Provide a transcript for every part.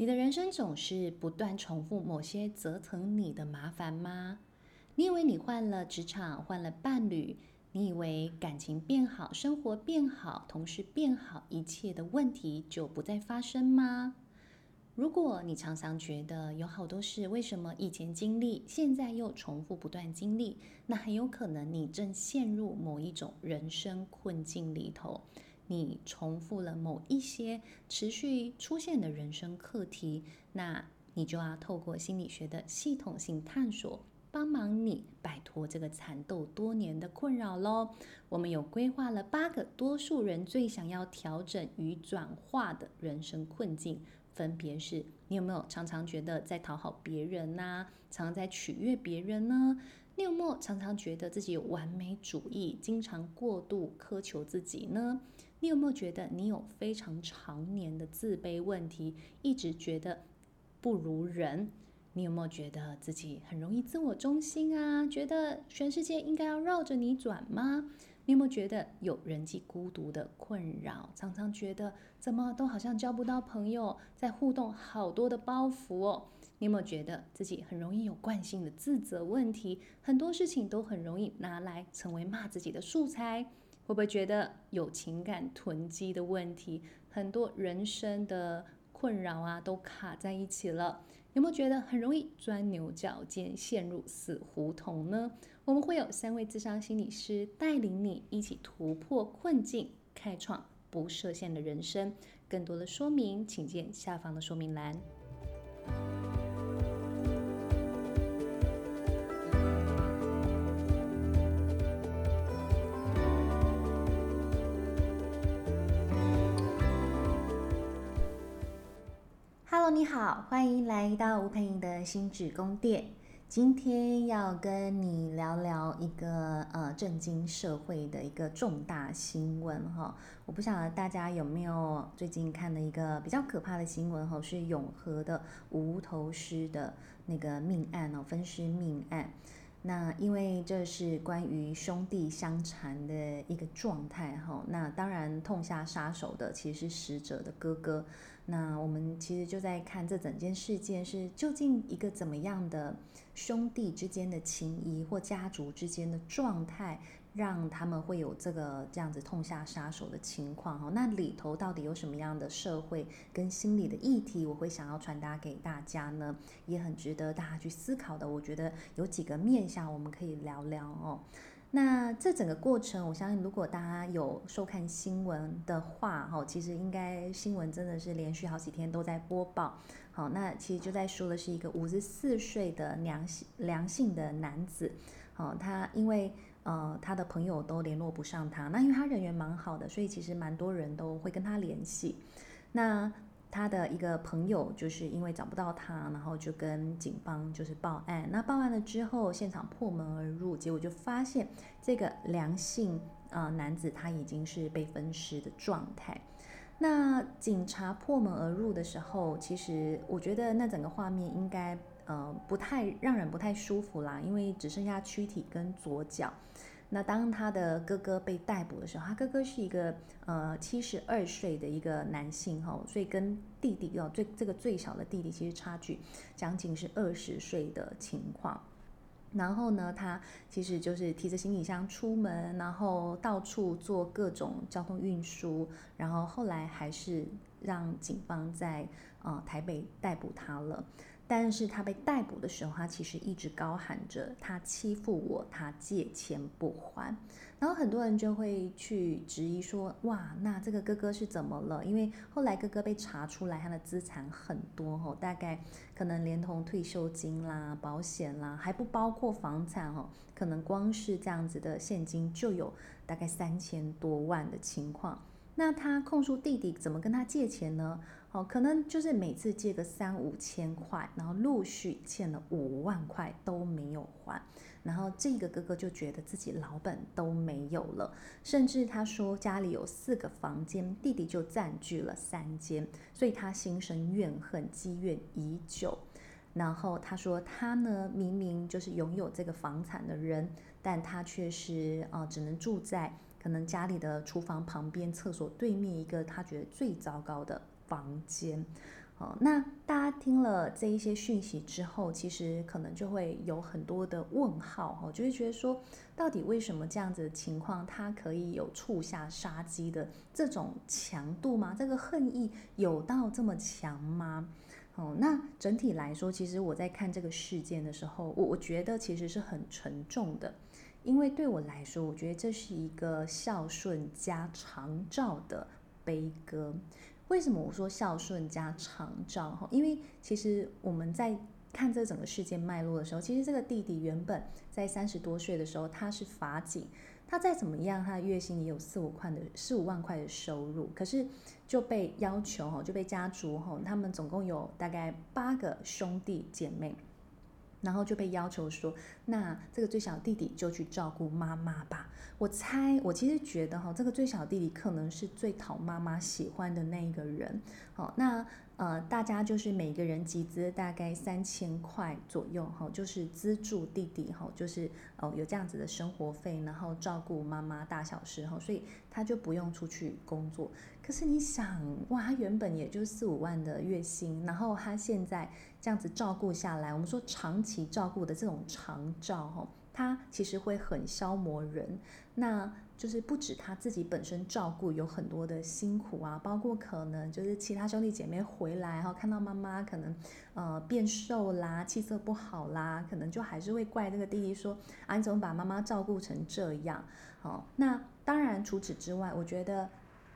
你的人生总是不断重复某些折腾你的麻烦吗？你以为你换了职场，换了伴侣，你以为感情变好，生活变好，同事变好，一切的问题就不再发生吗？如果你常常觉得有好多事，为什么以前经历，现在又重复不断经历，那很有可能你正陷入某一种人生困境里头。你重复了某一些持续出现的人生课题，那你就要透过心理学的系统性探索，帮忙你摆脱这个缠斗多年的困扰喽。我们有规划了八个多数人最想要调整与转化的人生困境，分别是：你有没有常常觉得在讨好别人呐、常常在取悦别人呢？你有没有常常觉得自己有完美主义，经常过度苛求自己呢？你有没有觉得你有非常常年的自卑问题，一直觉得不如人？你有没有觉得自己很容易自我中心啊？觉得全世界应该要绕着你转吗？你有没有觉得有人际孤独的困扰？常常觉得怎么都好像交不到朋友，在互动好多的包袱哦。你有没有觉得自己很容易有惯性的自责问题？很多事情都很容易拿来成为骂自己的素材？会不会觉得有情感囤积的问题？很多人生的困扰啊，都卡在一起了。有没有觉得很容易钻牛角尖，陷入死胡同呢？我们会有三位智商心理师带领你一起突破困境，开创不设限的人生。更多的说明，请见下方的说明栏。你好，欢迎来到吴佩莹的新址宫殿。今天要跟你聊聊一个呃震惊社会的一个重大新闻哈。我不晓得大家有没有最近看的一个比较可怕的新闻哈，是永和的无头尸的那个命案哦，分尸命案。那因为这是关于兄弟相残的一个状态哈，那当然痛下杀手的其实是死者的哥哥。那我们其实就在看这整件事件是究竟一个怎么样的兄弟之间的情谊或家族之间的状态。让他们会有这个这样子痛下杀手的情况哈，那里头到底有什么样的社会跟心理的议题，我会想要传达给大家呢？也很值得大家去思考的。我觉得有几个面向我们可以聊聊哦。那这整个过程，我相信如果大家有收看新闻的话哈，其实应该新闻真的是连续好几天都在播报。好，那其实就在说的是一个五十四岁的梁姓梁姓的男子，好，他因为。呃，他的朋友都联络不上他，那因为他人缘蛮好的，所以其实蛮多人都会跟他联系。那他的一个朋友就是因为找不到他，然后就跟警方就是报案。那报案了之后，现场破门而入，结果就发现这个梁姓呃男子他已经是被分尸的状态。那警察破门而入的时候，其实我觉得那整个画面应该。呃，不太让人不太舒服啦，因为只剩下躯体跟左脚。那当他的哥哥被逮捕的时候，他哥哥是一个呃七十二岁的一个男性哈，所以跟弟弟哦最这个最小的弟弟其实差距将近是二十岁的情况。然后呢，他其实就是提着行李箱出门，然后到处做各种交通运输，然后后来还是让警方在呃台北逮捕他了。但是他被逮捕的时候，他其实一直高喊着“他欺负我，他借钱不还”。然后很多人就会去质疑说：“哇，那这个哥哥是怎么了？”因为后来哥哥被查出来，他的资产很多哦，大概可能连同退休金啦、保险啦，还不包括房产哦，可能光是这样子的现金就有大概三千多万的情况。那他控诉弟弟怎么跟他借钱呢？哦，可能就是每次借个三五千块，然后陆续欠了五万块都没有还，然后这个哥哥就觉得自己老本都没有了，甚至他说家里有四个房间，弟弟就占据了三间，所以他心生怨恨，积怨已久。然后他说他呢，明明就是拥有这个房产的人，但他却是啊、只能住在可能家里的厨房旁边、厕所对面一个他觉得最糟糕的房间，哦，那大家听了这一些讯息之后，其实可能就会有很多的问号哈，就会觉得说，到底为什么这样子的情况，他可以有触下杀机的这种强度吗？这个恨意有到这么强吗？哦，那整体来说，其实我在看这个事件的时候，我我觉得其实是很沉重的，因为对我来说，我觉得这是一个孝顺加长照的悲歌。为什么我说孝顺加长照？哈，因为其实我们在看这整个事件脉络的时候，其实这个弟弟原本在三十多岁的时候，他是法警，他再怎么样，他的月薪也有四五块的四五万块的收入，可是就被要求哈，就被家族哈，他们总共有大概八个兄弟姐妹。然后就被要求说，那这个最小弟弟就去照顾妈妈吧。我猜，我其实觉得哈，这个最小弟弟可能是最讨妈妈喜欢的那一个人。好，那。呃，大家就是每个人集资大概三千块左右哈，就是资助弟弟哈，就是哦有这样子的生活费，然后照顾妈妈大小事哈，所以他就不用出去工作。可是你想哇，他原本也就四五万的月薪，然后他现在这样子照顾下来，我们说长期照顾的这种长照哈，他其实会很消磨人。那就是不止他自己本身照顾有很多的辛苦啊，包括可能就是其他兄弟姐妹回来，然后看到妈妈可能呃变瘦啦，气色不好啦，可能就还是会怪这个弟弟说啊，你怎么把妈妈照顾成这样？好，那当然除此之外，我觉得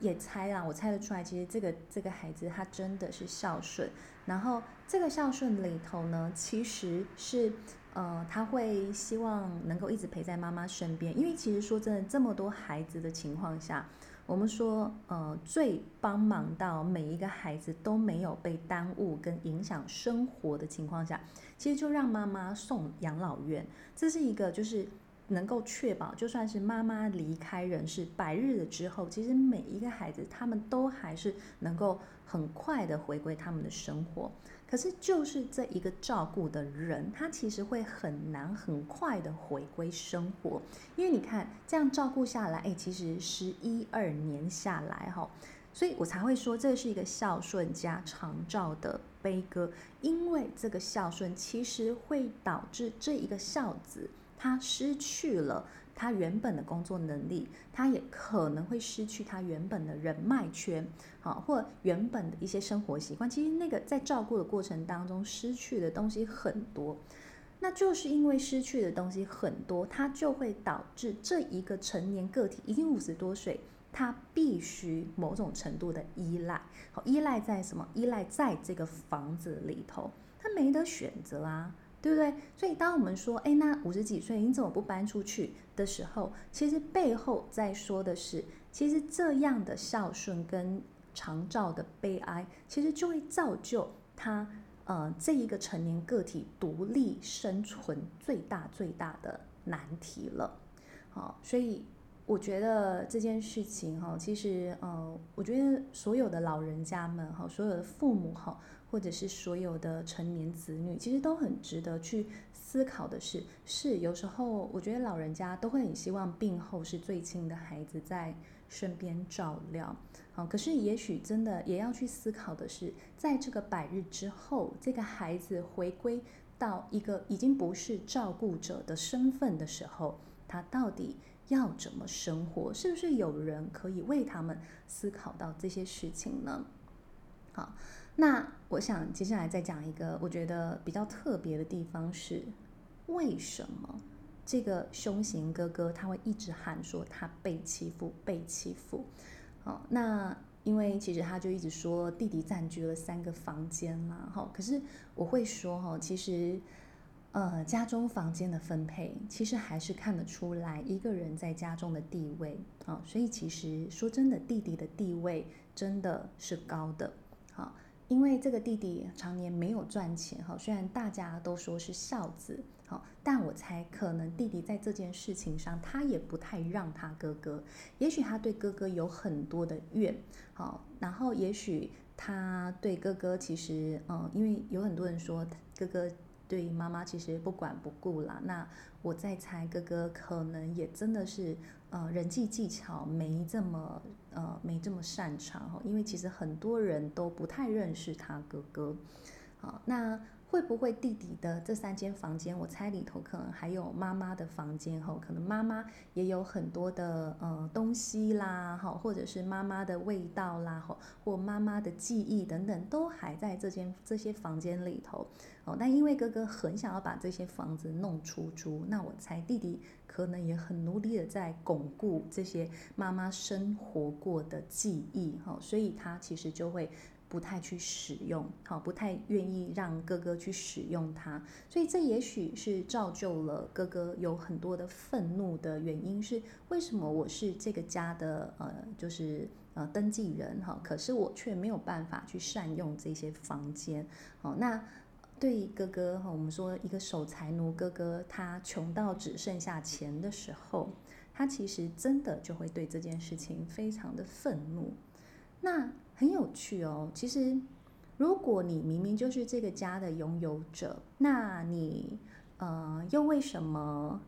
也猜啊，我猜得出来，其实这个这个孩子他真的是孝顺，然后这个孝顺里头呢，其实是。呃，他会希望能够一直陪在妈妈身边，因为其实说真的，这么多孩子的情况下，我们说，呃，最帮忙到每一个孩子都没有被耽误跟影响生活的情况下，其实就让妈妈送养老院，这是一个就是能够确保，就算是妈妈离开人世百日了之后，其实每一个孩子他们都还是能够很快的回归他们的生活。可是，就是这一个照顾的人，他其实会很难很快的回归生活，因为你看这样照顾下来，哎，其实十一二年下来，哈，所以我才会说这是一个孝顺加长照的悲歌，因为这个孝顺其实会导致这一个孝子他失去了。他原本的工作能力，他也可能会失去他原本的人脉圈，好，或原本的一些生活习惯。其实那个在照顾的过程当中失去的东西很多，那就是因为失去的东西很多，他就会导致这一个成年个体已经五十多岁，他必须某种程度的依赖，好，依赖在什么？依赖在这个房子里头，他没得选择啊。对不对？所以当我们说，哎，那五十几岁你怎么不搬出去的时候，其实背后在说的是，其实这样的孝顺跟长照的悲哀，其实就会造就他，呃，这一个成年个体独立生存最大最大的难题了。好，所以我觉得这件事情哈，其实呃，我觉得所有的老人家们哈，所有的父母哈。或者是所有的成年子女，其实都很值得去思考的是，是有时候我觉得老人家都会很希望病后是最亲的孩子在身边照料，好，可是也许真的也要去思考的是，在这个百日之后，这个孩子回归到一个已经不是照顾者的身份的时候，他到底要怎么生活？是不是有人可以为他们思考到这些事情呢？好。那我想接下来再讲一个我觉得比较特别的地方是，为什么这个凶型哥哥他会一直喊说他被欺负、被欺负？好，那因为其实他就一直说弟弟占据了三个房间嘛，哈。可是我会说哈，其实呃家中房间的分配其实还是看得出来一个人在家中的地位啊。所以其实说真的，弟弟的地位真的是高的，好。因为这个弟弟常年没有赚钱哈，虽然大家都说是孝子，好，但我猜可能弟弟在这件事情上他也不太让他哥哥，也许他对哥哥有很多的怨，好，然后也许他对哥哥其实，嗯，因为有很多人说哥哥对于妈妈其实不管不顾啦。那我在猜，哥哥可能也真的是呃人际技巧没这么呃没这么擅长哈，因为其实很多人都不太认识他哥哥。好，那。会不会弟弟的这三间房间，我猜里头可能还有妈妈的房间哈，可能妈妈也有很多的呃东西啦，哈，或者是妈妈的味道啦，哈，或妈妈的记忆等等，都还在这间这些房间里头哦。那因为哥哥很想要把这些房子弄出租，那我猜弟弟可能也很努力的在巩固这些妈妈生活过的记忆哈，所以他其实就会。不太去使用，好，不太愿意让哥哥去使用它，所以这也许是造就了哥哥有很多的愤怒的原因。是为什么我是这个家的呃，就是呃登记人哈，可是我却没有办法去善用这些房间。好，那对哥哥哈，我们说一个守财奴哥哥，他穷到只剩下钱的时候，他其实真的就会对这件事情非常的愤怒。那很有趣哦，其实如果你明明就是这个家的拥有者，那你呃又为什么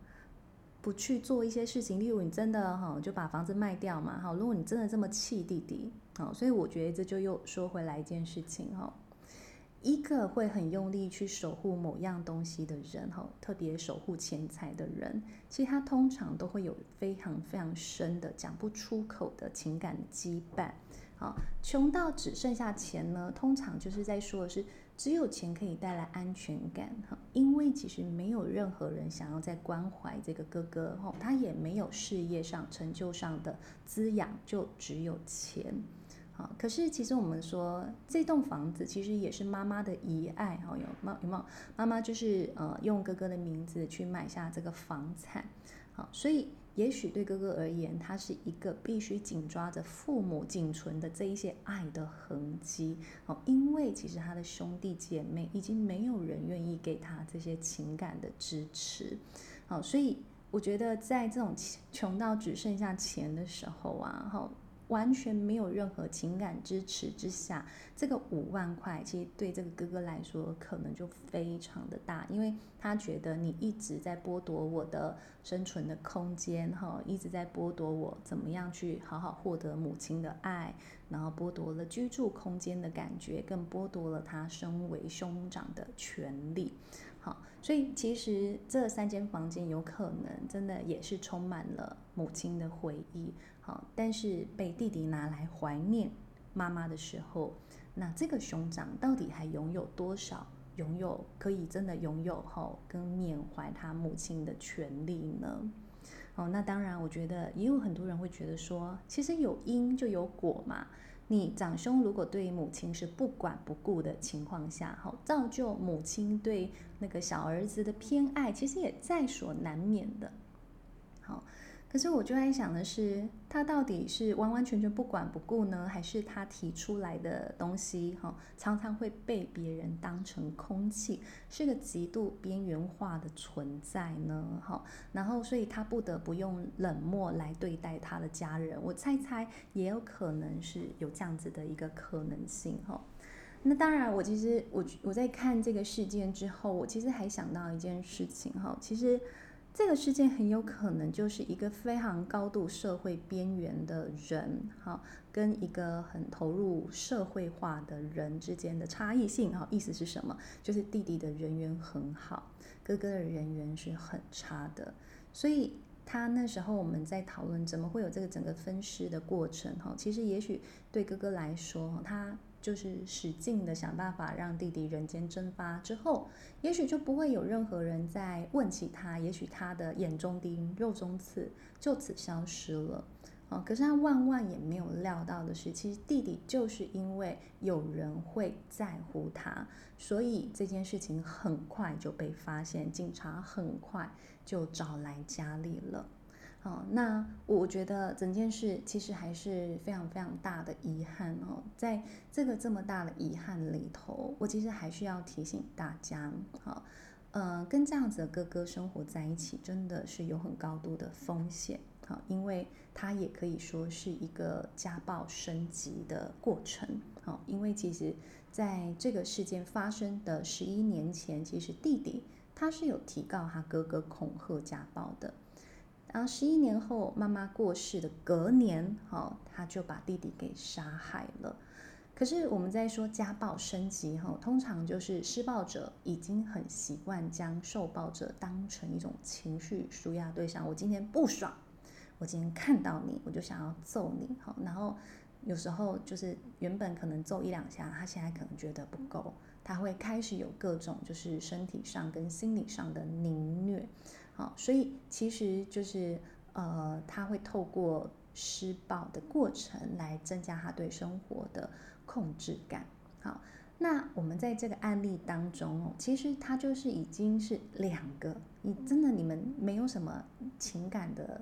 不去做一些事情？例如你真的哈就把房子卖掉嘛，哈，如果你真的这么气弟弟，好，所以我觉得这就又说回来一件事情哈，一个会很用力去守护某样东西的人哈，特别守护钱财的人，其实他通常都会有非常非常深的讲不出口的情感羁绊。好，穷到只剩下钱呢，通常就是在说的是，只有钱可以带来安全感哈，因为其实没有任何人想要再关怀这个哥哥哈，他也没有事业上成就上的滋养，就只有钱。好，可是其实我们说这栋房子其实也是妈妈的遗爱哈，有妈有没有？妈妈就是呃用哥哥的名字去买下这个房产，好，所以。也许对哥哥而言，他是一个必须紧抓着父母仅存的这一些爱的痕迹哦，因为其实他的兄弟姐妹已经没有人愿意给他这些情感的支持，好，所以我觉得在这种穷到只剩下钱的时候啊，好。完全没有任何情感支持之下，这个五万块其实对这个哥哥来说可能就非常的大，因为他觉得你一直在剥夺我的生存的空间，哈，一直在剥夺我怎么样去好好获得母亲的爱，然后剥夺了居住空间的感觉，更剥夺了他身为兄长的权利，好，所以其实这三间房间有可能真的也是充满了母亲的回忆。好，但是被弟弟拿来怀念妈妈的时候，那这个兄长到底还拥有多少拥有可以真的拥有后跟缅怀他母亲的权利呢？哦，那当然，我觉得也有很多人会觉得说，其实有因就有果嘛。你长兄如果对母亲是不管不顾的情况下，好，造就母亲对那个小儿子的偏爱，其实也在所难免的。可是我就在想的是，他到底是完完全全不管不顾呢，还是他提出来的东西哈，常常会被别人当成空气，是个极度边缘化的存在呢？哈，然后所以他不得不用冷漠来对待他的家人。我猜猜也有可能是有这样子的一个可能性哈。那当然，我其实我我在看这个事件之后，我其实还想到一件事情哈，其实。这个事件很有可能就是一个非常高度社会边缘的人，哈，跟一个很投入社会化的人之间的差异性，哈，意思是什么？就是弟弟的人缘很好，哥哥的人缘是很差的，所以他那时候我们在讨论怎么会有这个整个分尸的过程，哈，其实也许对哥哥来说，他。就是使劲的想办法让弟弟人间蒸发之后，也许就不会有任何人再问起他，也许他的眼中钉、肉中刺就此消失了。哦，可是他万万也没有料到的是，其实弟弟就是因为有人会在乎他，所以这件事情很快就被发现，警察很快就找来家里了。好，那我觉得整件事其实还是非常非常大的遗憾哦。在这个这么大的遗憾里头，我其实还是要提醒大家，好，呃，跟这样子的哥哥生活在一起，真的是有很高度的风险。好，因为他也可以说是一个家暴升级的过程，好，因为其实在这个事件发生的十一年前，其实弟弟他是有提告他哥哥恐吓家暴的，然后十一年后妈妈过世的隔年，好，他就把弟弟给杀害了。可是我们在说家暴升级哈，通常就是施暴者已经很习惯将受暴者当成一种情绪纾压对象。我今天不爽，我今天看到你，我就想要揍你哈。然后有时候就是原本可能揍一两下，他现在可能觉得不够，他会开始有各种就是身体上跟心理上的凌虐。好，所以其实就是呃，他会透过施暴的过程来增加他对生活的。控制感，好，那我们在这个案例当中哦，其实他就是已经是两个，你真的你们没有什么情感的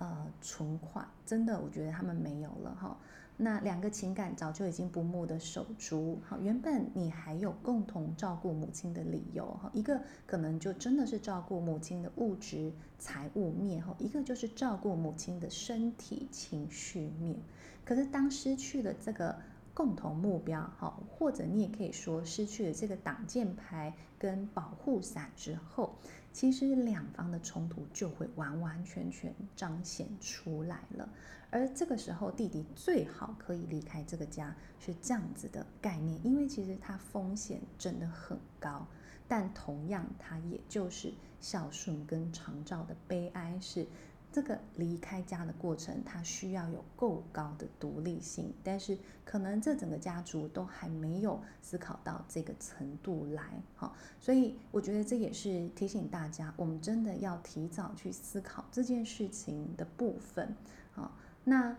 呃存款，真的，我觉得他们没有了哈。那两个情感早就已经不睦的手足，好，原本你还有共同照顾母亲的理由哈，一个可能就真的是照顾母亲的物质财务面哈，一个就是照顾母亲的身体情绪面，可是当失去了这个。共同目标，哈，或者你也可以说失去了这个挡箭牌跟保护伞之后，其实两方的冲突就会完完全全彰显出来了。而这个时候，弟弟最好可以离开这个家，是这样子的概念，因为其实他风险真的很高，但同样，他也就是孝顺跟长照的悲哀是。这个离开家的过程，他需要有够高的独立性，但是可能这整个家族都还没有思考到这个程度来，哈，所以我觉得这也是提醒大家，我们真的要提早去思考这件事情的部分，好，那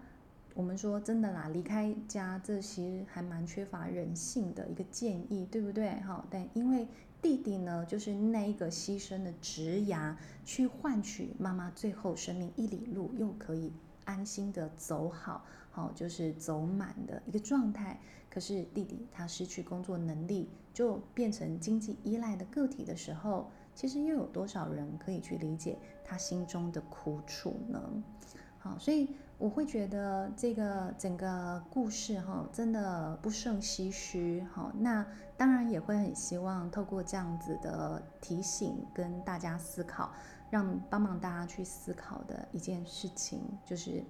我们说真的啦，离开家这其实还蛮缺乏人性的一个建议，对不对？哈，但因为。弟弟呢，就是那一个牺牲的职涯，去换取妈妈最后生命一里路又可以安心的走好，好就是走满的一个状态。可是弟弟他失去工作能力，就变成经济依赖的个体的时候，其实又有多少人可以去理解他心中的苦楚呢？好，所以。我会觉得这个整个故事哈，真的不胜唏嘘哈。那当然也会很希望透过这样子的提醒跟大家思考，让帮忙大家去思考的一件事情，就是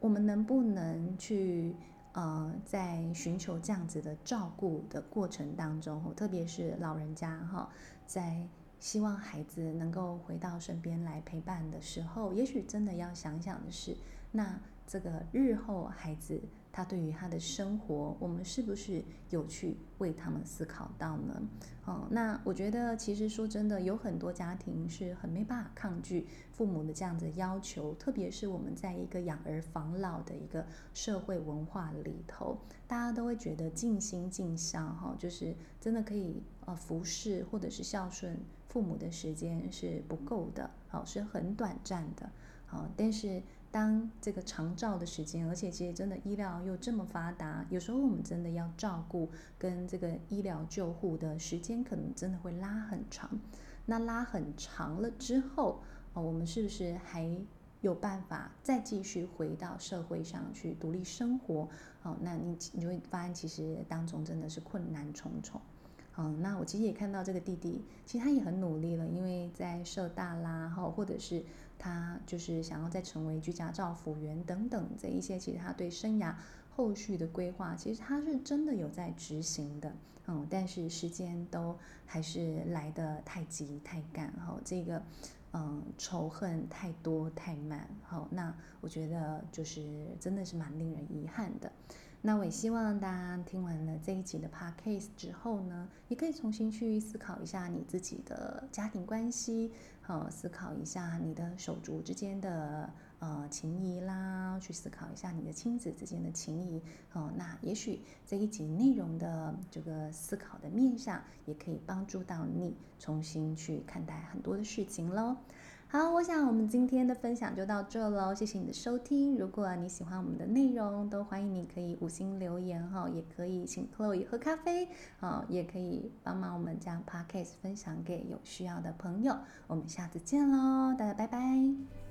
我们能不能去呃，在寻求这样子的照顾的过程当中，特别是老人家哈，在希望孩子能够回到身边来陪伴的时候，也许真的要想想的是。那这个日后孩子他对于他的生活，我们是不是有去为他们思考到呢？哦，那我觉得其实说真的，有很多家庭是很没办法抗拒父母的这样子要求，特别是我们在一个养儿防老的一个社会文化里头，大家都会觉得尽心尽孝哈，就是真的可以呃服侍或者是孝顺父母的时间是不够的，好，是很短暂的，好，但是。当这个长照的时间，而且其实真的医疗又这么发达，有时候我们真的要照顾跟这个医疗救护的时间，可能真的会拉很长。那拉很长了之后，哦，我们是不是还有办法再继续回到社会上去独立生活？哦，那你你会发现，其实当中真的是困难重重。嗯，那我其实也看到这个弟弟，其实他也很努力了，因为在社大啦，哈，或者是他就是想要再成为居家照服员等等这一些，其实他对生涯后续的规划，其实他是真的有在执行的，嗯，但是时间都还是来得太急太赶，哈，这个嗯仇恨太多太满，好，那我觉得就是真的是蛮令人遗憾的。那我也希望大家听完了这一集的 podcast 之后呢，也可以重新去思考一下你自己的家庭关系，好，思考一下你的手足之间的呃情谊啦，去思考一下你的亲子之间的情谊，好，那也许这一集内容的这个思考的面向，也可以帮助到你重新去看待很多的事情喽。好，我想我们今天的分享就到这喽，谢谢你的收听。如果你喜欢我们的内容，都欢迎你可以五星留言哈，也可以请 Chloe 喝咖啡，啊，也可以帮忙我们将 Podcast 分享给有需要的朋友。我们下次见喽，大家拜拜。